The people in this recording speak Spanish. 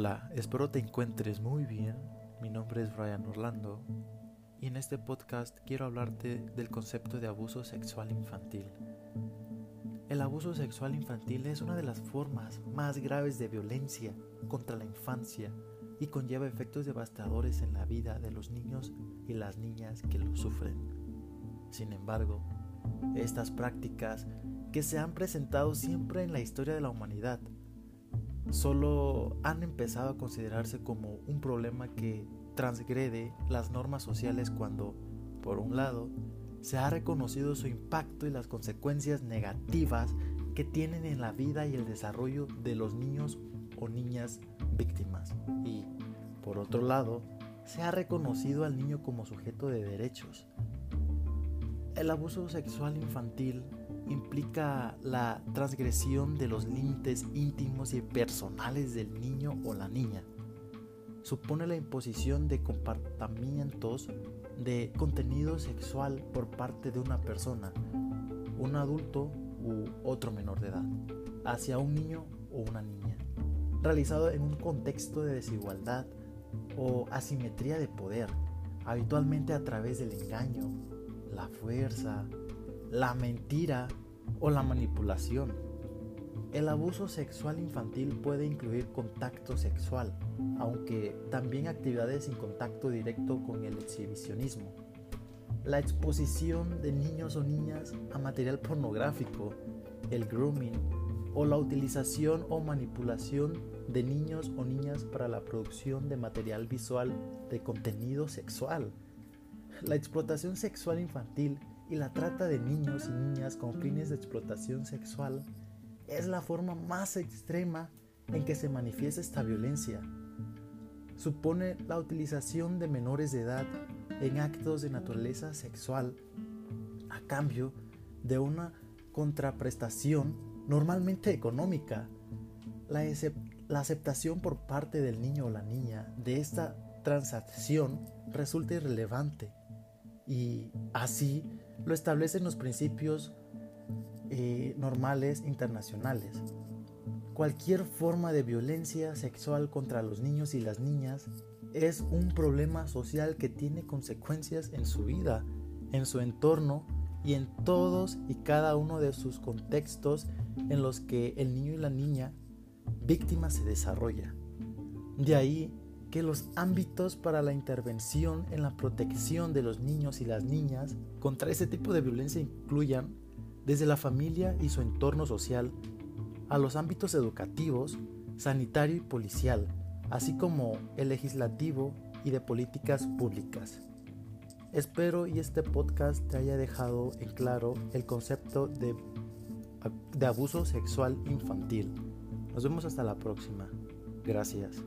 Hola, espero te encuentres muy bien. Mi nombre es Brian Orlando y en este podcast quiero hablarte del concepto de abuso sexual infantil. El abuso sexual infantil es una de las formas más graves de violencia contra la infancia y conlleva efectos devastadores en la vida de los niños y las niñas que lo sufren. Sin embargo, estas prácticas que se han presentado siempre en la historia de la humanidad solo han empezado a considerarse como un problema que transgrede las normas sociales cuando, por un lado, se ha reconocido su impacto y las consecuencias negativas que tienen en la vida y el desarrollo de los niños o niñas víctimas y, por otro lado, se ha reconocido al niño como sujeto de derechos. El abuso sexual infantil implica la transgresión de los límites íntimos y personales del niño o la niña. Supone la imposición de comportamientos de contenido sexual por parte de una persona, un adulto u otro menor de edad, hacia un niño o una niña, realizado en un contexto de desigualdad o asimetría de poder, habitualmente a través del engaño, la fuerza, la mentira o la manipulación. El abuso sexual infantil puede incluir contacto sexual, aunque también actividades sin contacto directo con el exhibicionismo. La exposición de niños o niñas a material pornográfico, el grooming o la utilización o manipulación de niños o niñas para la producción de material visual de contenido sexual. La explotación sexual infantil y la trata de niños y niñas con fines de explotación sexual es la forma más extrema en que se manifiesta esta violencia. Supone la utilización de menores de edad en actos de naturaleza sexual a cambio de una contraprestación normalmente económica. La, aceptación por parte del niño o la niña de esta transacción resulta irrelevante y así lo establecen los principios eh, normales internacionales. Cualquier forma de violencia sexual contra los niños y las niñas es un problema social que tiene consecuencias en su vida, en su entorno y en todos y cada uno de sus contextos en los que el niño y la niña víctima se desarrolla. De ahí que los ámbitos para la intervención en la protección de los niños y las niñas contra ese tipo de violencia incluyan desde la familia y su entorno social a los ámbitos educativos, sanitario y policial, así como el legislativo y de políticas públicas. Espero y este podcast te haya dejado en claro el concepto de, de abuso sexual infantil. Nos vemos hasta la próxima. Gracias.